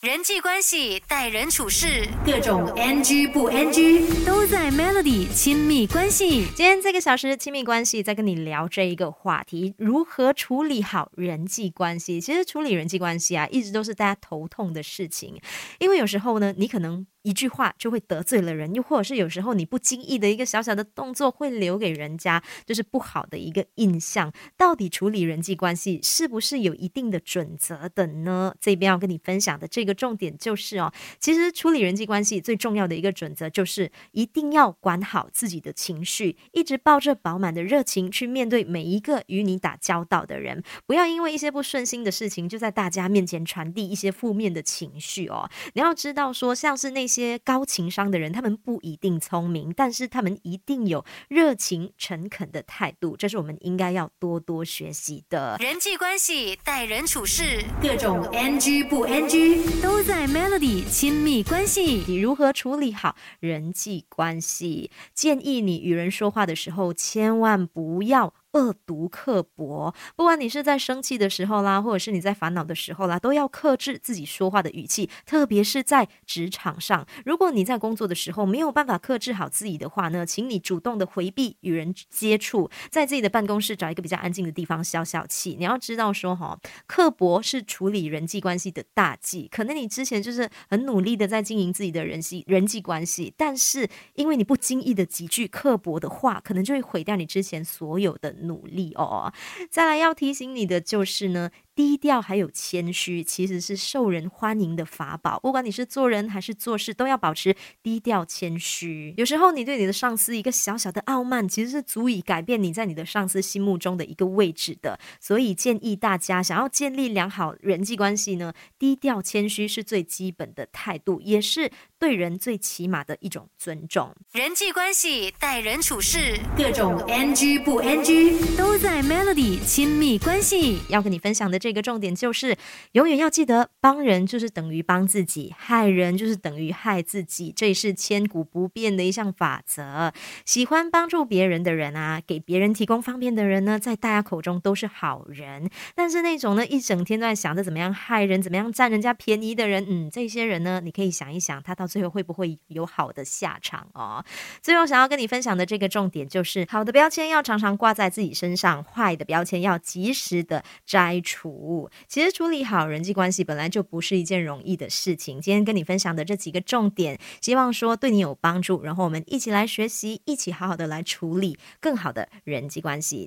人际关系、待人处事，各种 NG 不 NG 都在 Melody 亲密关系。今天这个小时亲密关系，在跟你聊这一个话题：如何处理好人际关系。其实处理人际关系啊，一直都是大家头痛的事情，因为有时候呢，你可能。一句话就会得罪了人，又或者是有时候你不经意的一个小小的动作，会留给人家就是不好的一个印象。到底处理人际关系是不是有一定的准则的呢？这边要跟你分享的这个重点就是哦，其实处理人际关系最重要的一个准则就是一定要管好自己的情绪，一直抱着饱满的热情去面对每一个与你打交道的人，不要因为一些不顺心的事情就在大家面前传递一些负面的情绪哦。你要知道说，像是那些。些高情商的人，他们不一定聪明，但是他们一定有热情、诚恳的态度，这是我们应该要多多学习的。人际关系、待人处事，各种 NG 不 NG 都在 Melody 亲密关系。你如何处理好人际关系？建议你与人说话的时候，千万不要。恶毒刻薄，不管你是在生气的时候啦，或者是你在烦恼的时候啦，都要克制自己说话的语气，特别是在职场上。如果你在工作的时候没有办法克制好自己的话呢，请你主动的回避与人接触，在自己的办公室找一个比较安静的地方消消气。你要知道说哈，刻薄是处理人际关系的大忌。可能你之前就是很努力的在经营自己的人际人际关系，但是因为你不经意的几句刻薄的话，可能就会毁掉你之前所有的。努力哦，再来要提醒你的就是呢。低调还有谦虚，其实是受人欢迎的法宝。不管你是做人还是做事，都要保持低调谦虚。有时候你对你的上司一个小小的傲慢，其实是足以改变你在你的上司心目中的一个位置的。所以建议大家想要建立良好人际关系呢，低调谦虚是最基本的态度，也是对人最起码的一种尊重。人际关系、待人处事，各种 NG 不 NG 都在 Melody 亲密关系要跟你分享的这。这个重点就是，永远要记得，帮人就是等于帮自己，害人就是等于害自己，这也是千古不变的一项法则。喜欢帮助别人的人啊，给别人提供方便的人呢，在大家口中都是好人。但是那种呢，一整天都在想着怎么样害人、怎么样占人家便宜的人，嗯，这些人呢，你可以想一想，他到最后会不会有好的下场哦？最后想要跟你分享的这个重点就是，好的标签要常常挂在自己身上，坏的标签要及时的摘除。服务其实处理好人际关系本来就不是一件容易的事情。今天跟你分享的这几个重点，希望说对你有帮助。然后我们一起来学习，一起好好的来处理更好的人际关系。